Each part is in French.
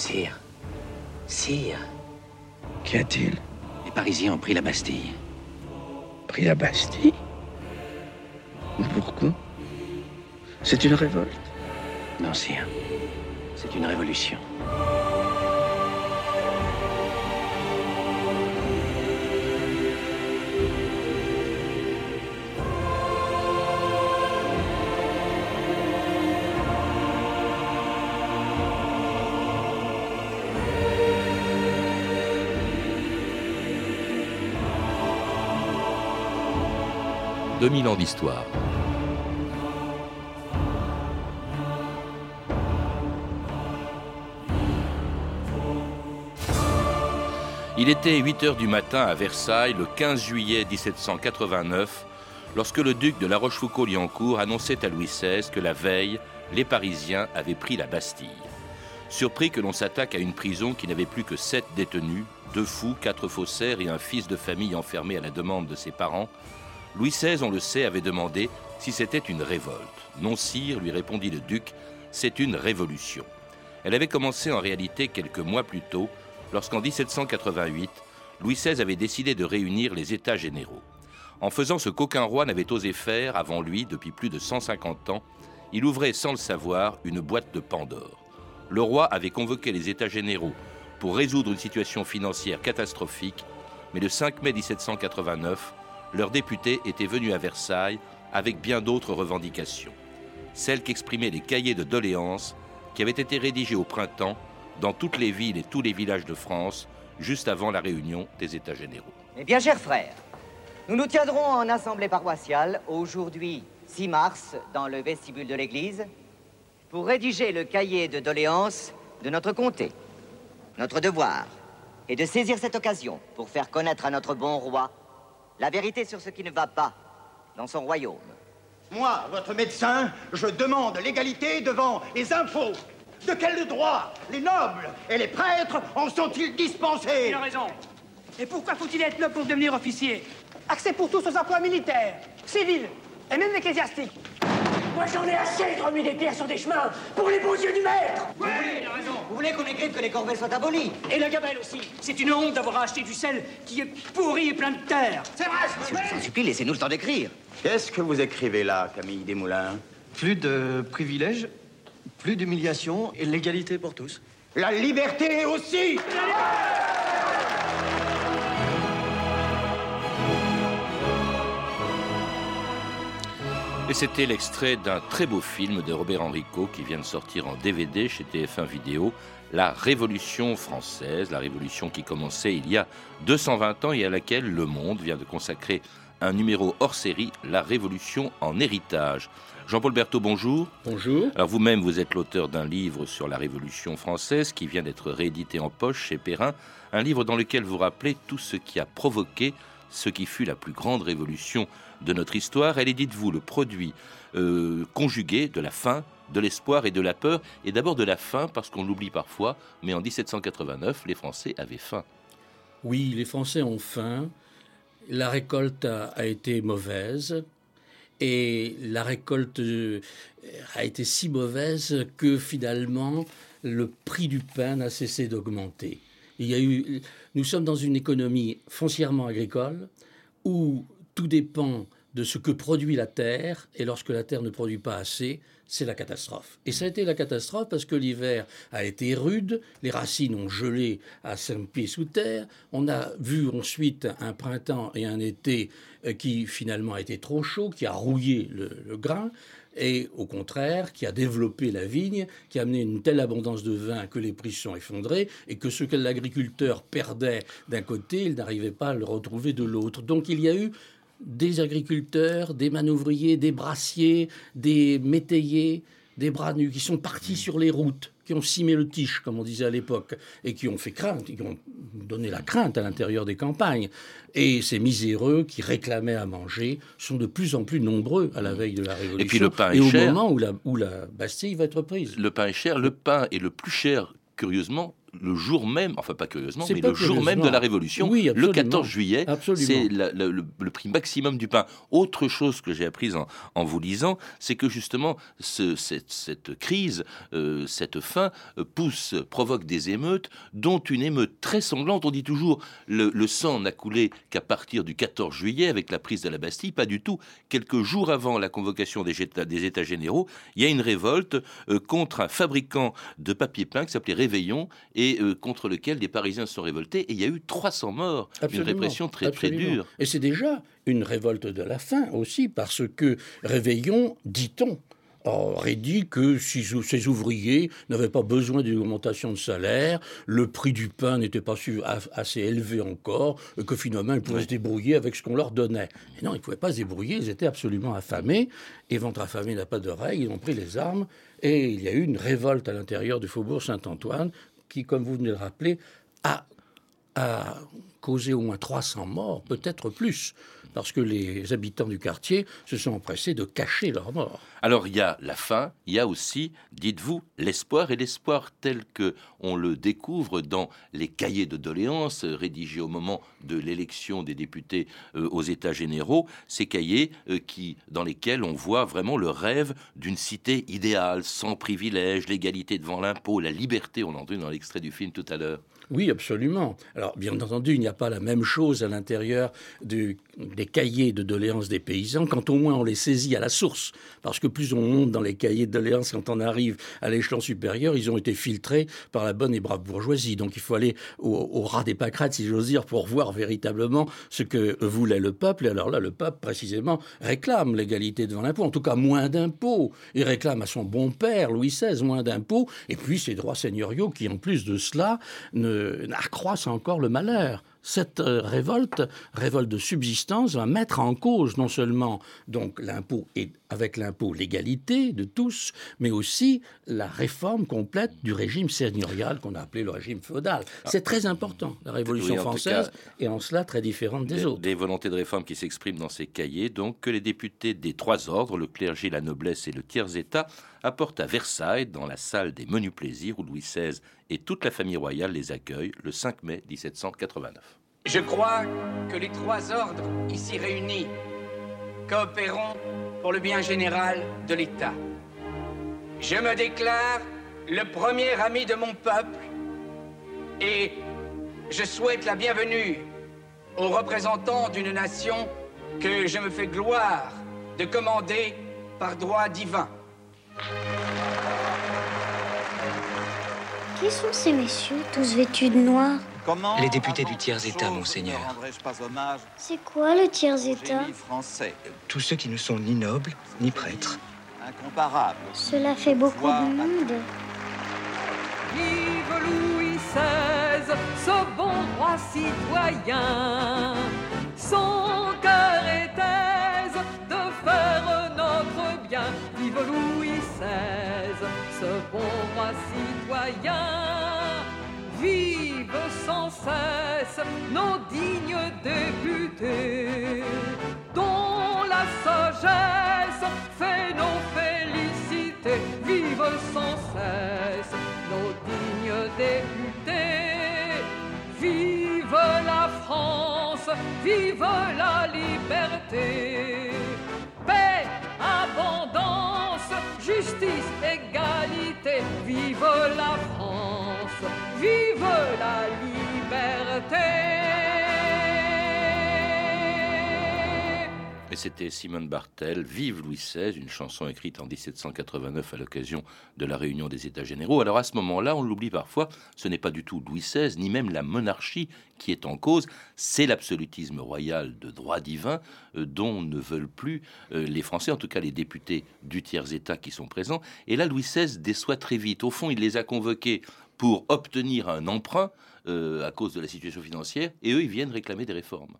Sire. Sire. Qu'y a-t-il? Les Parisiens ont pris la Bastille. Pris la Bastille? Pourquoi? C'est une révolte? Non, sire. C'est une révolution. « 2000 ans d'histoire. Il était 8 heures du matin à Versailles le 15 juillet 1789 lorsque le duc de La Rochefoucauld-Liancourt annonçait à Louis XVI que la veille, les Parisiens avaient pris la Bastille. Surpris que l'on s'attaque à une prison qui n'avait plus que sept détenus, deux fous, quatre faussaires et un fils de famille enfermé à la demande de ses parents, Louis XVI, on le sait, avait demandé si c'était une révolte. Non, sire, lui répondit le duc, c'est une révolution. Elle avait commencé en réalité quelques mois plus tôt, lorsqu'en 1788, Louis XVI avait décidé de réunir les États généraux. En faisant ce qu'aucun roi n'avait osé faire avant lui depuis plus de 150 ans, il ouvrait sans le savoir une boîte de Pandore. Le roi avait convoqué les États généraux pour résoudre une situation financière catastrophique, mais le 5 mai 1789, leurs députés étaient venus à Versailles avec bien d'autres revendications. Celles qu'exprimaient les cahiers de doléances qui avaient été rédigés au printemps dans toutes les villes et tous les villages de France, juste avant la réunion des États généraux. Eh bien, chers frères, nous nous tiendrons en assemblée paroissiale aujourd'hui 6 mars dans le vestibule de l'église pour rédiger le cahier de doléances de notre comté. Notre devoir est de saisir cette occasion pour faire connaître à notre bon roi la vérité sur ce qui ne va pas dans son royaume. Moi, votre médecin, je demande l'égalité devant les impôts. De quel droit les nobles et les prêtres en sont-ils dispensés Il a raison. Et pourquoi faut-il être noble pour devenir officier? Accès pour tous aux emplois militaires, civils et même ecclésiastiques. Moi j'en ai assez de remuer des pierres sur des chemins pour les beaux yeux du maître Oui, il a raison. Vous voulez qu'on écrive que les corvées soient abolies Et la gabelle aussi. C'est une honte d'avoir acheté du sel qui est pourri et plein de terre. C'est vrai, je vous en supplie, laissez-nous le temps d'écrire. Qu'est-ce que vous écrivez là, Camille Desmoulins? Plus de privilèges, plus d'humiliation et l'égalité pour tous. La liberté aussi Et c'était l'extrait d'un très beau film de Robert Enrico qui vient de sortir en DVD chez TF1 Vidéo, La Révolution française, la révolution qui commençait il y a 220 ans et à laquelle Le Monde vient de consacrer un numéro hors série, La Révolution en héritage. Jean-Paul Berthaud, bonjour. Bonjour. Alors vous-même, vous êtes l'auteur d'un livre sur la Révolution française qui vient d'être réédité en poche chez Perrin, un livre dans lequel vous rappelez tout ce qui a provoqué ce qui fut la plus grande révolution de notre histoire. Elle est, dites-vous, le produit euh, conjugué de la faim, de l'espoir et de la peur, et d'abord de la faim, parce qu'on l'oublie parfois, mais en 1789, les Français avaient faim. Oui, les Français ont faim. La récolte a, été mauvaise. Et la récolte euh, a été si mauvaise que finalement, le prix du pain n'a cessé d'augmenter. Il y a eu, nous sommes dans une économie foncièrement agricole où tout dépend de ce que produit la terre, et lorsque la terre ne produit pas assez, c'est la catastrophe. Et ça a été la catastrophe parce que l'hiver a été rude, les racines ont gelé à 5 pieds sous terre, on a vu ensuite un printemps et un été euh, qui finalement a été trop chaud, qui a rouillé le, le grain, et au contraire, qui a développé la vigne, qui a amené une telle abondance de vin que les prix sont effondrés et que ce que l'agriculteur perdait d'un côté, il n'arrivait pas à le retrouver de l'autre. Donc il y a eu des agriculteurs, des manouvriers, des brassiers, des métayers, des bras nus qui sont partis sur les routes, qui ont cimé le tiche, comme on disait à l'époque, et qui ont fait crainte, qui ont donné la crainte à l'intérieur des campagnes. Et ces miséreux qui réclamaient à manger sont de plus en plus nombreux à la veille de la Révolution. Et puis le pain est et au cher. moment où la, où la Bastille va être prise. Le pain est cher, le pain est le plus cher, curieusement, le jour même, enfin pas curieusement, mais pas le jour même de la Révolution, Oui, le absolument. 14 juillet, c'est le, le prix maximum du pain. Autre chose que j'ai apprise en, en vous lisant, c'est que justement ce- cette, cette crise, euh, cette faim euh, pousse, provoque des émeutes, dont une émeute très sanglante. On dit toujours le, le sang n'a coulé qu'à partir du 14 juillet avec la prise de la Bastille, pas du tout. Quelques jours avant la convocation des États, des États généraux, il y a une révolte euh, contre un fabricant de papier peint qui s'appelait Réveillon et euh, contre lequel des Parisiens se sont révoltés. Et il y a eu 300 morts, une Absolument, répression très, très dure. Et c'est déjà une révolte de la faim aussi, parce que Réveillon, dit-on, aurait dit que si ces ouvriers n'avaient pas besoin d'une augmentation de salaire, le prix du pain n'était pas assez élevé encore, et que finalement ils pouvaient Oui. se débrouiller avec ce qu'on leur donnait. Et non, ils ne pouvaient pas se débrouiller, ils étaient absolument affamés, et ventre affamé n'a pas d'oreille, ils ont pris les armes, et il y a eu une révolte à l'intérieur du faubourg Saint-Antoine, qui, comme vous venez de le rappeler, a a causé au moins 300 morts, peut-être plus, parce que les habitants du quartier se sont empressés de cacher leurs morts. Alors il y a la faim, il y a aussi, dites-vous, l'espoir et l'espoir tel que on le découvre dans les cahiers de doléances rédigés au moment de l'élection des députés euh, aux États généraux, ces cahiers euh, qui dans lesquels on voit vraiment le rêve d'une cité idéale, sans privilèges, l'égalité devant l'impôt, la liberté, on l'a entendu dans l'extrait du film tout à l'heure. Oui, absolument. Alors, bien entendu, il n'y a pas la même chose à l'intérieur du- des cahiers de doléances des paysans, quand au moins on les saisit à la source. Parce que plus on monte dans les cahiers de doléances, quand on arrive à l'échelon supérieur, ils ont été filtrés par la bonne et brave bourgeoisie. Donc il faut aller au, ras des pâquerettes, si j'ose dire, pour voir véritablement ce que voulait le peuple. Et alors là, le peuple, précisément, réclame l'égalité devant l'impôt, en tout cas moins d'impôts. Il réclame à son bon père, Louis XVI, moins d'impôts, et puis ses droits seigneuriaux qui, en plus de cela, accroissent encore le malheur. Cette euh, révolte, révolte de subsistance, va mettre en cause non seulement donc l'impôt et avec l'impôt l'égalité de tous, mais aussi la réforme complète du régime seigneurial qu'on a appelé le régime féodal. C'est très important, la Révolution Oui, française, et en cela très différente des des, autres. des volontés de réforme qui s'expriment dans ces cahiers, donc que les députés des trois ordres, le clergé, la noblesse et le tiers-état, apportent à Versailles, dans la salle des menus plaisirs où Louis XVI et toute la famille royale les accueillent le 5 mai 1789. Je crois que les trois ordres ici réunis coopéreront pour le bien général de l'État. Je me déclare le premier ami de mon peuple et je souhaite la bienvenue aux représentants d'une nation que je me fais gloire de commander par droit divin. Qui sont ces messieurs, tous vêtus de noir Les députés du tiers-état, monseigneur. C'est quoi le tiers-état français. Tous ceux qui ne sont ni nobles, ni prêtres. Incomparable. Cela fait beaucoup de monde. Vive Louis XVI, ce bon roi citoyen. Son cœur est aise de faire notre bien. Vive Louis XVI, bon roi citoyen. Vive sans cesse nos dignes députés, dont la sagesse fait nos félicités. Vive sans cesse nos dignes députés. Vive la France, vive la liberté. Paix, abondance, justice, égalité. Vive la France, vive la liberté. C'était Simone Bartel, Vive Louis XVI, une chanson écrite en 1789 à l'occasion de la réunion des États généraux. Alors à ce moment-là, on l'oublie parfois, ce n'est pas du tout Louis XVI, ni même la monarchie qui est en cause, c'est l'absolutisme royal de droit divin euh, dont ne veulent plus euh, les Français, en tout cas les députés du tiers-État qui sont présents. Et là, Louis XVI déçoit très vite. Au fond, il les a convoqués pour obtenir un emprunt euh, à cause de la situation financière, et eux, ils viennent réclamer des réformes.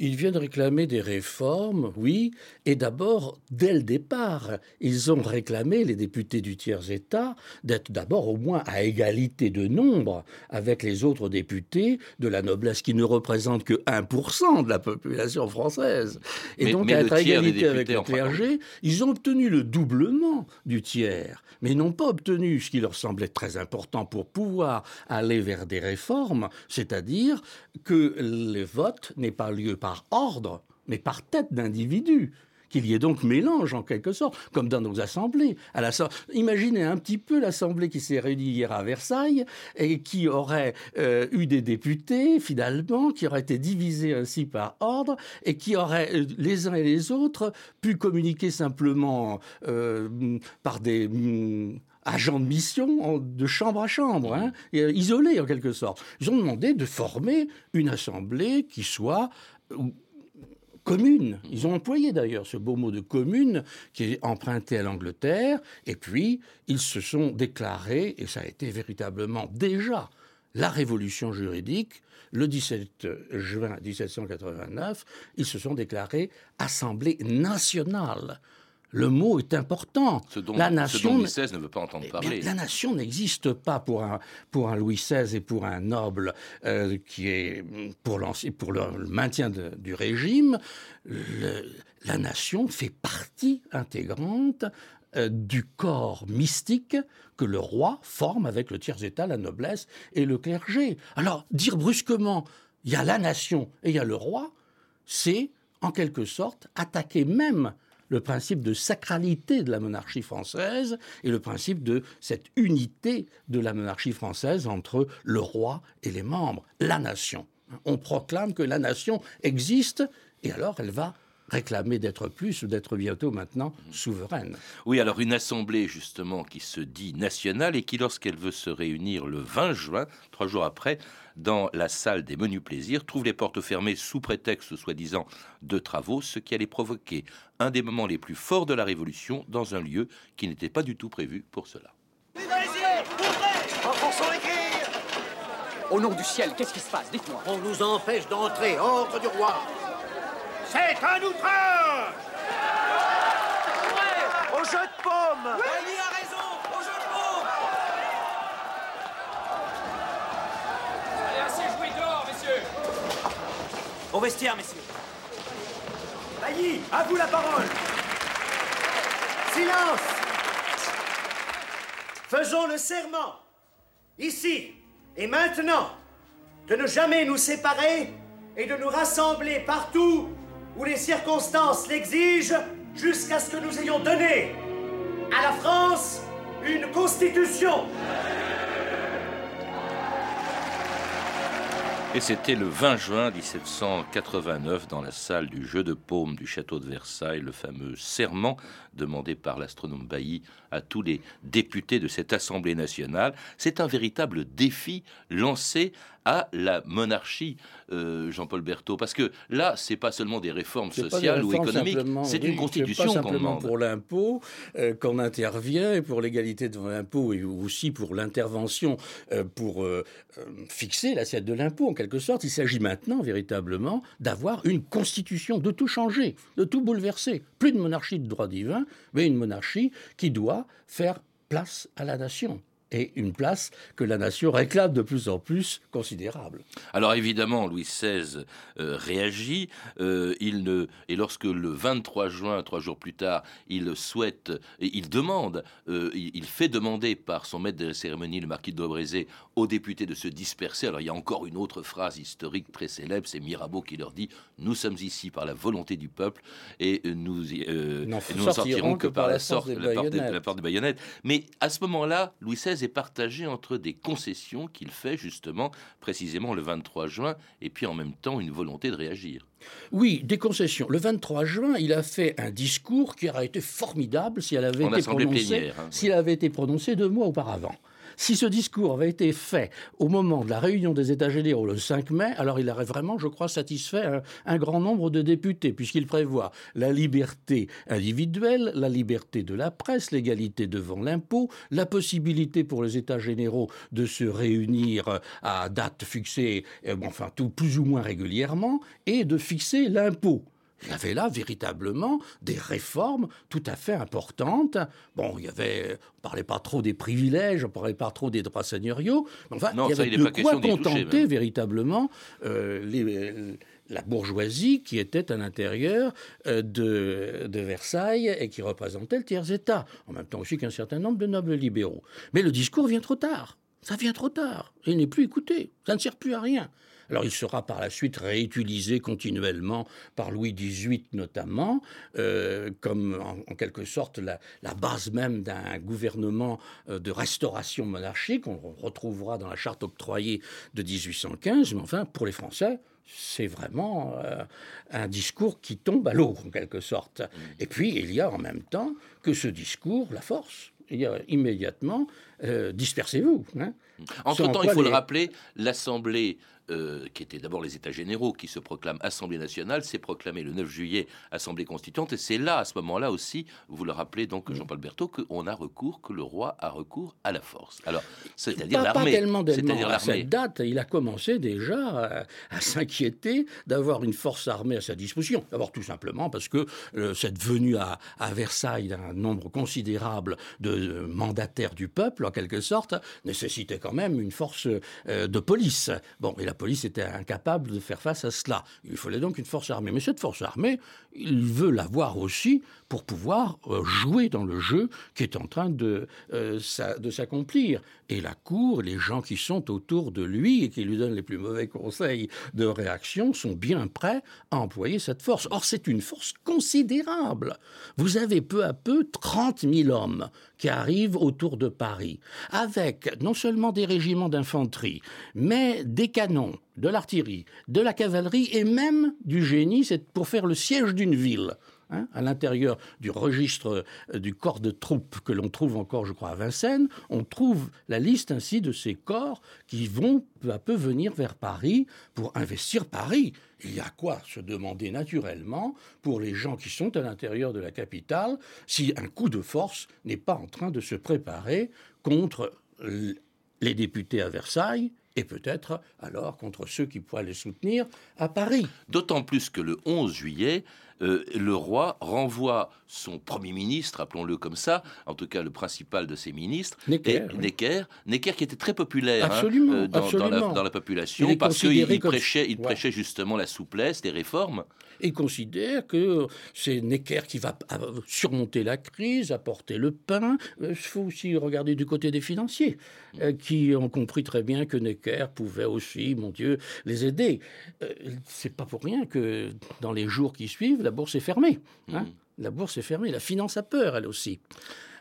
Ils viennent réclamer des réformes, oui, et d'abord, dès le départ, ils ont réclamé, les députés du tiers-État, d'être d'abord au moins à égalité de nombre avec les autres députés de la noblesse qui ne représentent que 1% de la population française. Et donc, à être à égalité avec le clergé, ils ont obtenu le doublement du tiers, mais n'ont pas obtenu ce qui leur semblait très important pour pouvoir aller vers des réformes, c'est-à-dire que le vote n'ait pas lieu par ordre, mais par tête d'individu qu'il y ait donc mélange en quelque sorte, comme dans nos assemblées. À la Imaginez un petit peu l'assemblée qui s'est réunie hier à Versailles et qui aurait euh, eu des députés finalement, qui auraient été divisés ainsi par ordre et qui auraient euh, les uns et les autres pu communiquer simplement euh, par des mm, agents de mission de chambre à chambre, hein, isolés en quelque sorte. Ils ont demandé de former une assemblée qui soit commune. Ils ont employé d'ailleurs ce beau mot de commune qui est emprunté à l'Angleterre. Et puis, ils se sont déclarés, et ça a été véritablement déjà la révolution juridique, le 17 juin 1789, ils se sont déclarés Assemblée nationale le mot est important. Ce dont, la nation, Louis XVI ne veut pas entendre parler. la nation n'existe pas pour un, pour un Louis XVI et pour un noble euh, qui est pour, pour le, maintien du régime. la nation fait partie intégrante euh, du corps mystique que le roi forme avec le tiers-état, la noblesse et le clergé. Alors, dire brusquement, il y a la nation et il y a le roi, c'est en quelque sorte attaquer même le principe de sacralité de la monarchie française et le principe de cette unité de la monarchie française entre le roi et les membres, la nation. On proclame que la nation existe et alors elle va réclamer d'être plus ou d'être bientôt maintenant souveraine. Oui, alors une assemblée justement qui se dit nationale et qui, lorsqu'elle veut se réunir le 20 juin, trois jours après, dans la salle des menus plaisirs, trouve les portes fermées sous prétexte soi-disant de travaux, ce qui allait provoquer un des moments les plus forts de la Révolution dans un lieu qui n'était pas du tout prévu pour cela. Au nom du ciel, qu'est-ce qui se passe? Dites-moi. On nous empêche d'entrer, ordre du roi. C'est un outrage. Au jeu de paume. Oui, a raison. Au jeu de paume. Allez, assez joué dehors, messieurs. Au vestiaire, messieurs. Bailly, à vous la parole. Silence. Faisons le serment, ici et maintenant, de ne jamais nous séparer et de nous rassembler partout où les circonstances l'exigent jusqu'à ce que nous ayons donné à la France une constitution. Et c'était le 20 juin 1789 dans la salle du jeu de paume du château de Versailles, le fameux serment demandé par l'astronome Bailly à tous les députés de cette Assemblée nationale. C'est un véritable défi lancé à la monarchie, euh, Jean-Paul Berthaud Parce que là, c'est pas seulement des réformes sociales ou économiques, c'est une constitution qu'on demande. pour l'impôt euh, qu'on intervient et pour l'égalité devant l'impôt et aussi pour l'intervention euh, pour fixer l'assiette de l'impôt en quelque sorte. Il s'agit maintenant véritablement d'avoir une constitution, de tout changer, de tout bouleverser. Plus de monarchie de droit divin, mais une monarchie qui doit faire place à la nation et une place que la nation réclame de plus en plus considérable. Alors évidemment, Louis XVI euh, réagit. Euh, il ne, et lorsque le 23 juin, trois jours plus tard, il souhaite, il demande, euh, il, fait demander par son maître de la cérémonie, le marquis de Dobrézé, aux députés de se disperser. Alors il y a encore une autre phrase historique très célèbre, c'est Mirabeau qui leur dit Nous sommes ici par la volonté du peuple et nous, n'en sortirons que, par la, sorte, la, porte la porte des baïonnettes. Mais à ce moment-là, Louis XVI est partagé entre des concessions qu'il fait justement précisément le 23 juin et puis en même temps une volonté de réagir. Oui, des concessions. Le 23 juin, il a fait un discours qui aurait été formidable si elle avait, été prononcée, hein. avait été prononcé deux mois auparavant. Si ce discours avait été fait au moment de la réunion des États généraux le 5 mai, alors il aurait vraiment, je crois, satisfait un, un grand nombre de députés, puisqu'il prévoit la liberté individuelle, la liberté de la presse, l'égalité devant l'impôt, la possibilité pour les États généraux de se réunir à date fixée, euh, enfin tout plus ou moins régulièrement, et de fixer l'impôt. Il y avait là véritablement des réformes tout à fait importantes. Bon, il y avait, on parlait pas trop des privilèges, on parlait pas trop des droits seigneuriaux, mais enfin, Non, il y ça, avait il de pas quoi toucher, contenter véritablement euh, les- la bourgeoisie qui était à l'intérieur euh, de, de Versailles et qui représentait le tiers-État, en même temps aussi qu'un certain nombre de nobles libéraux. Mais le discours vient trop tard. Ça vient trop tard. Il n'est plus écouté. Ça ne sert plus à rien. Alors il sera par la suite réutilisé continuellement par Louis XVIII notamment, euh, comme en, en quelque sorte la, la base même d'un gouvernement euh, de restauration monarchique. On le retrouvera dans la charte octroyée de 1815, mais enfin pour les Français, c'est vraiment euh, un discours qui tombe à l'eau en quelque sorte. Et puis il y a en même temps que ce discours, la force. Il y a immédiatement euh, dispersez-vous. hein. Entre-temps, il faut le rappeler, l'Assemblée, euh, qui était d'abord les États généraux, qui se proclame Assemblée nationale, s'est proclamée le 9 juillet Assemblée constituante. Et c'est là, à ce moment-là aussi, vous le rappelez donc, Jean-Paul Berthaud, qu'on a recours, que le roi a recours à la force. Alors, c'est-à-dire Pas, pas l'armée. tellement. C'est-à-dire À l'armée. cette date, il a commencé déjà à, à s'inquiéter d'avoir une force armée à sa disposition. D'abord, tout simplement parce que euh, cette venue à, à Versailles d'un nombre considérable de euh, mandataires du peuple, en quelque sorte, nécessitait quand même une force de police. Bon, et la police était incapable de faire face à cela. Il fallait donc une force armée. Mais cette force armée, il veut l'avoir aussi pour pouvoir euh, jouer dans le jeu qui est en train de, euh, de s'accomplir. Et la cour, les gens qui sont autour de lui et qui lui donnent les plus mauvais conseils de réaction sont bien prêts à employer cette force. Or, c'est une force considérable. Vous avez peu à peu 30 000 hommes qui arrivent autour de Paris, avec non seulement des régiments d'infanterie, mais des canons, de l'artillerie, de la cavalerie et même du génie, c'est pour faire le siège d'une ville. Hein, à l'intérieur du registre euh, du corps de troupes que l'on trouve encore, je crois, à Vincennes, on trouve la liste ainsi de ces corps qui vont peu à peu venir vers Paris pour investir Paris. Il y a quoi se demander naturellement pour les gens qui sont à l'intérieur de la capitale si un coup de force n'est pas en train de se préparer contre les députés à Versailles et peut-être alors contre ceux qui pourraient les soutenir à Paris? D'autant plus que le 11 juillet, euh, le roi renvoie son premier ministre, appelons-le comme ça, en tout cas le principal de ses ministres, Necker, et- oui. Necker, Necker qui était très populaire hein, Absolument, euh, dans, dans la, dans population parce qu'il comme- prêchait, il Ouais. prêchait justement la souplesse, les réformes. et considère que c'est Necker qui va euh, surmonter la crise, apporter le pain. Il faut aussi regarder du côté des financiers, euh, qui ont compris très bien que Necker pouvait aussi, mon Dieu, les aider. C'est pas pour rien que dans les jours qui suivent, la bourse est fermée. hein. La bourse est fermée, la finance a peur, elle aussi.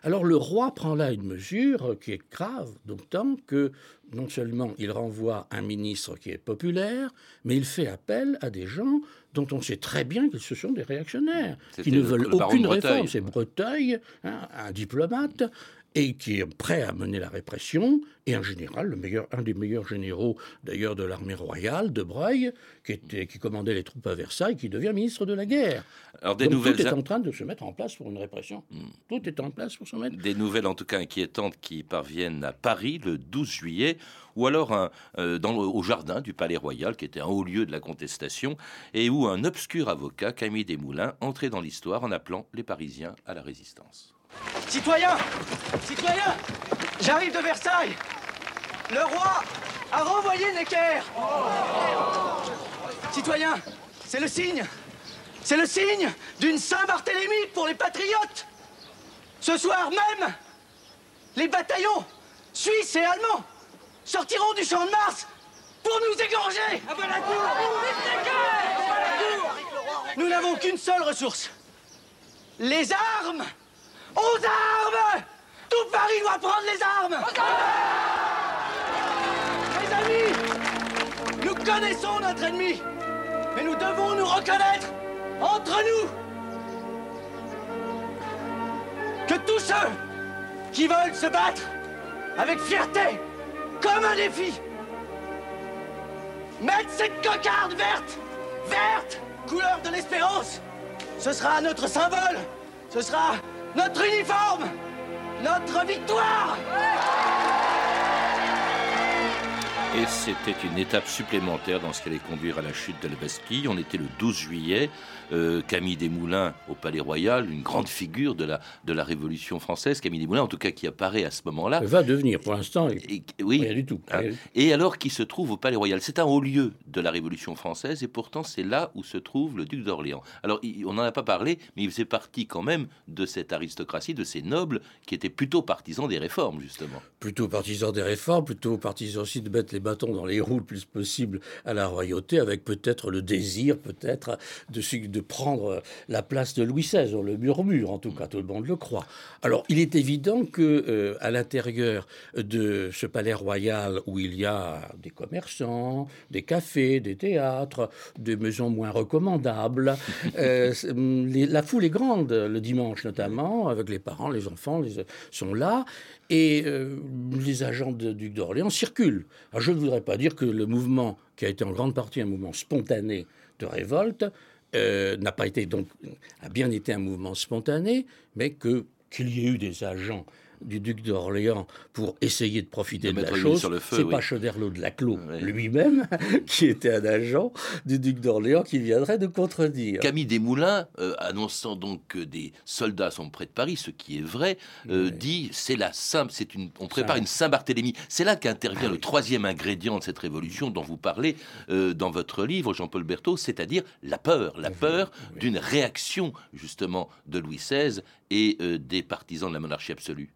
Alors le roi prend là une mesure qui est grave, d'autant que non seulement il renvoie un ministre qui est populaire, mais il fait appel à des gens dont on sait très bien qu'ils ce sont des réactionnaires, qui ne le- veulent aucune réforme. C'est Breteuil, hein, un diplomate, et qui est prêt à mener la répression, et un général, le meilleur, un des meilleurs généraux d'ailleurs de l'armée royale, de Breuil, qui, était, qui commandait les troupes à Versailles, qui devient ministre de la guerre. Alors, des Donc, nouvelles tout est en train de se mettre en place pour une répression. Tout est en place pour se mettre. Des nouvelles en tout cas inquiétantes qui parviennent à Paris le 12 juillet, ou alors un, euh, dans, le- au jardin du Palais Royal, qui était un haut lieu de la contestation, et où un obscur avocat, Camille Desmoulins, entrait dans l'histoire en appelant les Parisiens à la résistance. Citoyens Citoyens J'arrive de Versailles. Le roi a renvoyé Necker. Citoyens, c'est le signe C'est le signe d'une Saint-Barthélemy pour les patriotes. Ce soir même, les bataillons suisses et allemands sortiront du champ de Mars pour nous égorger. Nous n'avons qu'une seule ressource. Les armes Aux armes! Tout Paris doit prendre les armes! Mes amis Nous connaissons notre ennemi Mais nous devons nous reconnaître entre nous. Que tous ceux qui veulent se battre avec fierté, comme un défi. Mettre cette cocarde verte, verte, couleur de l'espérance, ce sera notre symbole, ce sera notre uniforme, notre victoire. Et c'était une étape supplémentaire dans ce qui allait conduire à la chute de la Bastille. On était le 12 juillet. Euh, Camille Desmoulins au Palais Royal, une grande figure de la, de la Révolution française. Camille Desmoulins, en tout cas, qui apparaît à ce moment-là. Va devenir, pour l'instant, oui, rien du tout. Hein. Et alors qui se trouve au Palais Royal. C'est un haut lieu de la Révolution française, et pourtant c'est là où se trouve le duc d'Orléans. Alors on n'en a pas parlé, mais il faisait partie quand même de cette aristocratie, de ces nobles qui étaient plutôt partisans des réformes, justement. Plutôt partisans des réformes, plutôt partisans aussi de mettre les bâtons dans les roues le plus possible à la royauté, avec peut-être le désir, peut-être, de, de prendre la place de Louis XVI. On le murmure, en tout cas, tout le monde le croit. Alors, il est évident que euh, à l'intérieur de ce palais royal où il y a des commerçants, des cafés, des théâtres, des maisons moins recommandables, euh, la foule est grande le dimanche notamment, avec les parents, les enfants les, sont là. Et euh, les agents de Duc d'Orléans circulent. Je ne voudrais pas dire que le mouvement, qui a été en grande partie un mouvement spontané de révolte, euh, n'a pas été donc a bien été un mouvement spontané, mais que qu'il y ait eu des agents du duc d'Orléans pour essayer de profiter de, la chose. C'est pas Choderlos de Laclos lui-même qui était un agent du duc d'Orléans qui viendrait de contredire. Camille Desmoulins, euh, annonçant donc que des soldats sont près de Paris, ce qui est vrai, euh, dit c'est la simple, c'est une, on prépare une Saint-Barthélemy. C'est là qu'intervient ah le troisième ingrédient de cette révolution dont vous parlez euh, dans votre livre, Jean-Paul Berthaud, c'est-à-dire la peur, la peur d'une réaction justement de Louis XVI et des partisans de la monarchie absolue.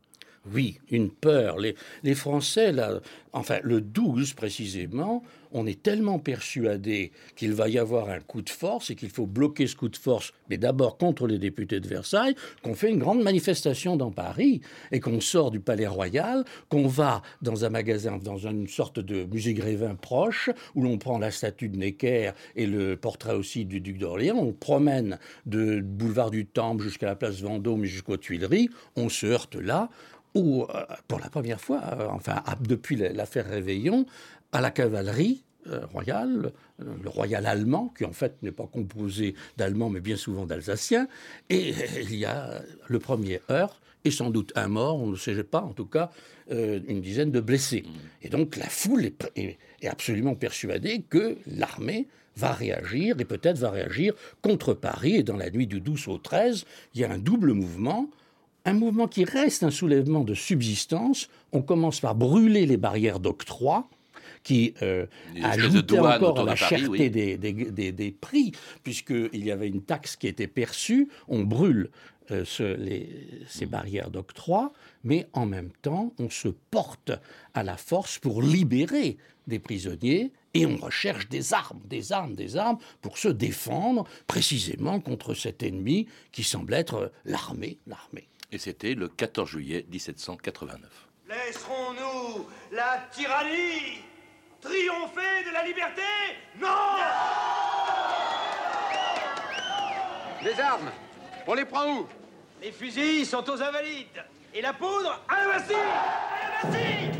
Oui, une peur. Les, Français, là, enfin le 12 précisément, on est tellement persuadé qu'il va y avoir un coup de force et qu'il faut bloquer ce coup de force, mais d'abord contre les députés de Versailles, qu'on fait une grande manifestation dans Paris et qu'on sort du Palais Royal, qu'on va dans un magasin, dans une sorte de musée Grévin proche, où l'on prend la statue de Necker et le portrait aussi du duc d'Orléans, on promène de boulevard du Temple jusqu'à la place Vendôme jusqu'aux Tuileries, on se heurte là, où, euh, pour la première fois, euh, enfin, depuis l'affaire Réveillon, à la cavalerie euh, royale, le royal allemand, qui en fait n'est pas composé d'Allemands, mais bien souvent d'Alsaciens, et il y a le premier heurt, et sans doute un mort, on ne sait pas, en tout cas, une dizaine de blessés. Et donc la foule est, est absolument persuadée que l'armée va réagir, et peut-être va réagir contre Paris, et dans la nuit du 12 au 13, il y a un double mouvement, un mouvement qui reste un soulèvement de subsistance. On commence par brûler les barrières d'octroi, qui euh, ajoutait encore à la cherté des, des, des, prix, puisqu'il y avait une taxe qui était perçue. On brûle euh, ces barrières d'octroi, mais en même temps, on se porte à la force pour libérer des prisonniers et on recherche des armes, des armes, des armes pour se défendre précisément contre cet ennemi qui semble être l'armée, l'armée et c'était le 14 juillet 1789. Laisserons-nous la tyrannie triompher de la liberté? Non Les armes, on les prend où? Les fusils sont aux invalides. Et la poudre à la Bastille À la Bastille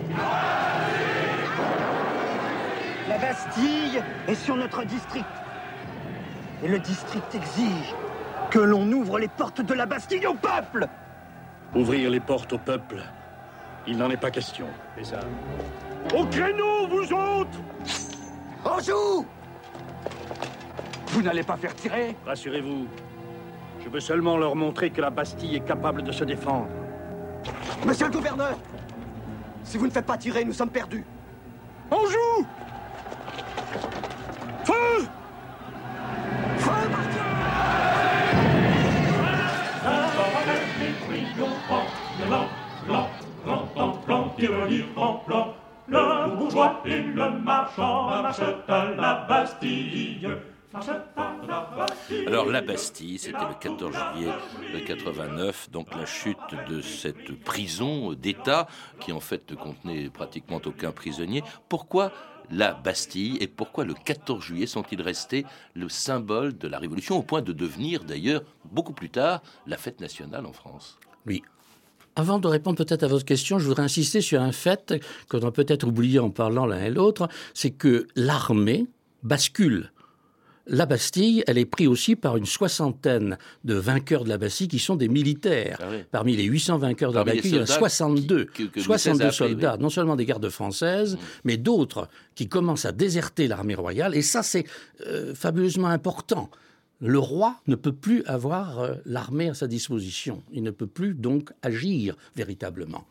La Bastille est sur notre district. Et le district exige que l'on ouvre les portes de la Bastille au peuple Ouvrir les portes au peuple, il n'en est pas question. C'est ça. Au créneau, vous autres On joue Vous n'allez pas faire tirer? Rassurez-vous, je veux seulement leur montrer que la Bastille est capable de se défendre. Monsieur le gouverneur, si vous ne faites pas tirer, nous sommes perdus. On joue le bourgeois et le marchand marchent à la Bastille. Alors la Bastille, c'était le 14 juillet 89, donc la chute de cette prison d'État qui en fait ne contenait pratiquement aucun prisonnier. Pourquoi la Bastille et pourquoi le 14 juillet sont-ils restés le symbole de la Révolution au point de devenir d'ailleurs beaucoup plus tard la fête nationale en France? Oui, Avant de répondre peut-être à votre question, je voudrais insister sur un fait qu'on a peut-être oublié en parlant l'un et l'autre, c'est que l'armée bascule la Bastille, elle est prise aussi par une soixantaine de vainqueurs de la Bastille qui sont des militaires. Ah oui. Parmi les 800 vainqueurs de Parmi la Bastille, il y en a soldats 62, qui- que- que Louis XVI 62 a appelés, soldats. Mm. non seulement des gardes françaises, mais d'autres qui commencent à déserter l'armée royale. Et ça, c'est euh, fabuleusement important. Le roi ne peut plus avoir euh, l'armée à sa disposition. Il ne peut plus donc agir véritablement.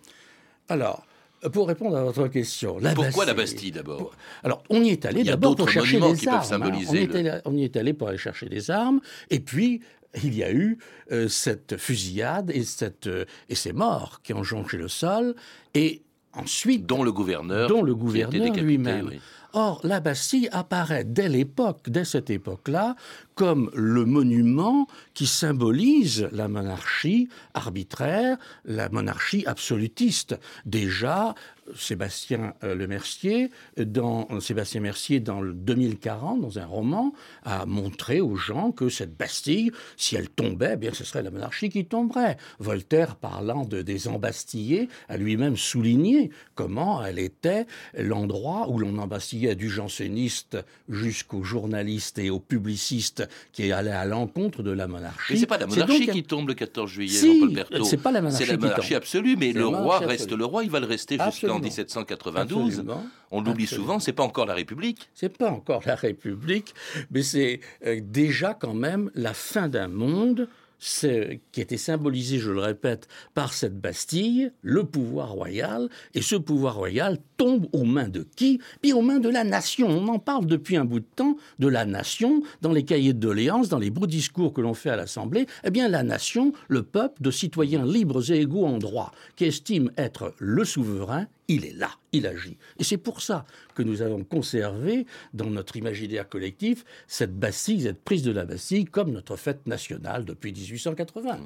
Alors, pour répondre à votre question, la Pourquoi la Bastille d'abord alors, on y est allé d'abord pour chercher des armes. hein. On, le- est allé, on y est allé pour aller chercher des armes. Et puis, il y a eu euh, cette fusillade et, cette, euh, et ces morts qui ont jonché le sol. Et ensuite... Dont le gouverneur. Dont le gouverneur lui-même. oui. Or, la Bastille apparaît dès l'époque, dès cette époque-là, comme le monument qui symbolise la monarchie arbitraire, la monarchie absolutiste. Déjà, Sébastien euh, Le Mercier, dans Sébastien Mercier, dans le 2040, dans un roman, a montré aux gens que cette Bastille, si elle tombait, eh bien, ce serait la monarchie qui tomberait. Voltaire, parlant de, des embastillés, a lui-même souligné comment elle était l'endroit où l'on embastillait du janséniste jusqu'aux journalistes et aux publicistes qui allaient à l'encontre de la monarchie. Mais c'est pas la monarchie qui tombe le 14 juillet, Si, Jean-Paul Berthaud. c'est pas la monarchie C'est la qui monarchie tombe. absolue, mais le roi reste absolue. le roi, il va le rester jusqu'en Absolument. 1792. Absolument. On l'oublie souvent, c'est pas encore la République. C'est pas encore la République, mais c'est euh, déjà quand même la fin d'un monde qui était symbolisé, je le répète, par cette Bastille, le pouvoir royal, et ce pouvoir royal tombe aux mains de qui? Puis aux mains de la nation. On en parle depuis un bout de temps de la nation, dans les cahiers de doléances, dans les beaux discours que l'on fait à l'Assemblée. Eh bien, la nation, le peuple de citoyens libres et égaux en droit, qui estime être le souverain, il est là, il agit. Et c'est pour ça que nous avons conservé dans notre imaginaire collectif cette Bastille, cette prise de la Bastille comme notre fête nationale depuis 1880.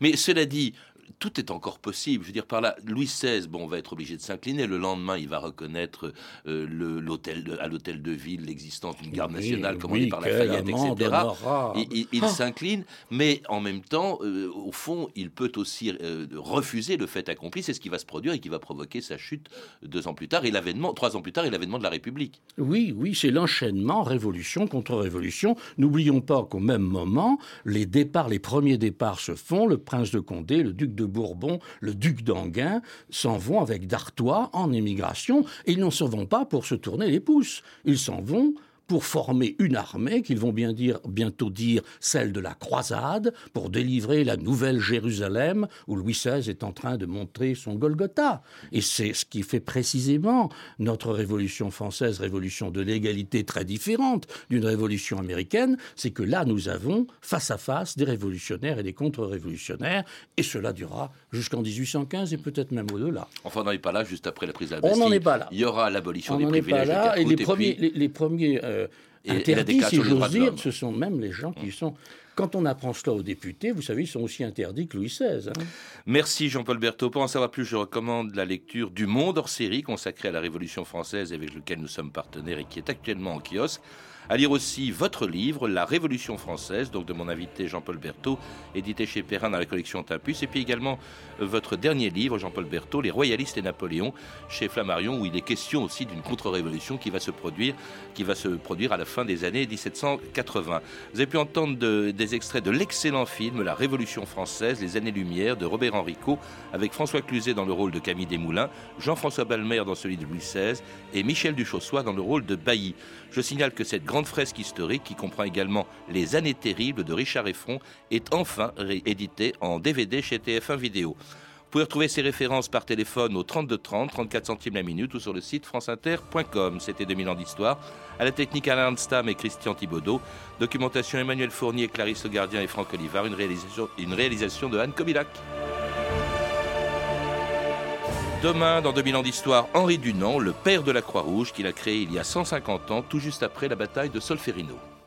Mais cela dit, tout est encore possible. Je veux dire, par là, Louis XVI, bon, va être obligé de s'incliner. Le lendemain, il va reconnaître euh, l'hôtel de- à l'hôtel de ville l'existence d'une garde Oui, nationale oui, commandée par quelle Lafayette, etc. honorable. Il, il- il Ah. s'incline, mais en même temps, euh, au fond, il peut aussi euh, refuser le fait accompli. C'est ce qui va se produire et qui va provoquer sa chute deux ans plus tard et l'avènement, trois ans plus tard, et l'avènement de la République. Oui, oui, c'est l'enchaînement, révolution contre révolution. N'oublions pas qu'au même moment, les départs, les premiers départs se font. Le prince de Condé, le duc de Bourbon, le duc d'Anguin s'en vont avec d'Artois en émigration. Ils n'en s'en vont pas pour se tourner les pouces. Ils s'en vont pour former une armée qu'ils vont bien dire, bientôt dire celle de la croisade, pour délivrer la nouvelle Jérusalem où Louis XVI est en train de montrer son Golgotha. Et c'est ce qui fait précisément notre révolution française, révolution de l'égalité très différente d'une révolution américaine, c'est que là nous avons face à face des révolutionnaires et des contre-révolutionnaires, et cela durera jusqu'en 1815 et peut-être même au-delà. Enfin, on n'en est pas là juste après la prise de la On Bastille. n'en est pas là. Il y aura l'abolition On des n'en est pas privilèges de là, et les premiers, les, les premiers euh, Et la interdits, si j'ose dire, ce sont même les gens qui sont... Quand on apprend cela aux députés, vous savez, ils sont aussi interdits que Louis XVI. hein. Merci Jean-Paul Berthaud. Pour en savoir plus, je recommande la lecture du Monde hors série consacré à la Révolution française avec lequel nous sommes partenaires et qui est actuellement en kiosque. À lire aussi votre livre, La Révolution française, donc de mon invité Jean-Paul Berthaud, édité chez Perrin dans la collection Tempus, et puis également euh, votre dernier livre, Jean-Paul Berthaud, Les Royalistes et Napoléon, chez Flammarion, où il est question aussi d'une contre-révolution qui va se produire, qui va se produire à la fin des années 1780. Vous avez pu entendre de- des extraits de l'excellent film La Révolution française, Les années-lumière de Robert Henrico, avec François Cluzet dans le rôle de Camille Desmoulins, Jean-François Balmer dans celui de Louis XVI et Michel Duchossois dans le rôle de Bailly. Je signale que cette grande fresque historique, qui comprend également Les années terribles de Richard Effron, est enfin rééditée en DVD chez TF1 Vidéo. Vous pouvez retrouver ces références par téléphone au 32 30, 34 centimes la minute ou sur le site franceinter.com. C'était 2000 ans d'histoire. À la technique Alain Stam et Christian Thibaudot. Documentation Emmanuel Fournier, Clarisse Le Gardien et Franck Olivard. Une réalisation, une réalisation de Anne Kobilac. Demain, dans 2000 ans d'histoire, Henri Dunant, le père de la Croix-Rouge, qu'il a créé il y a 150 ans, tout juste après la bataille de Solferino.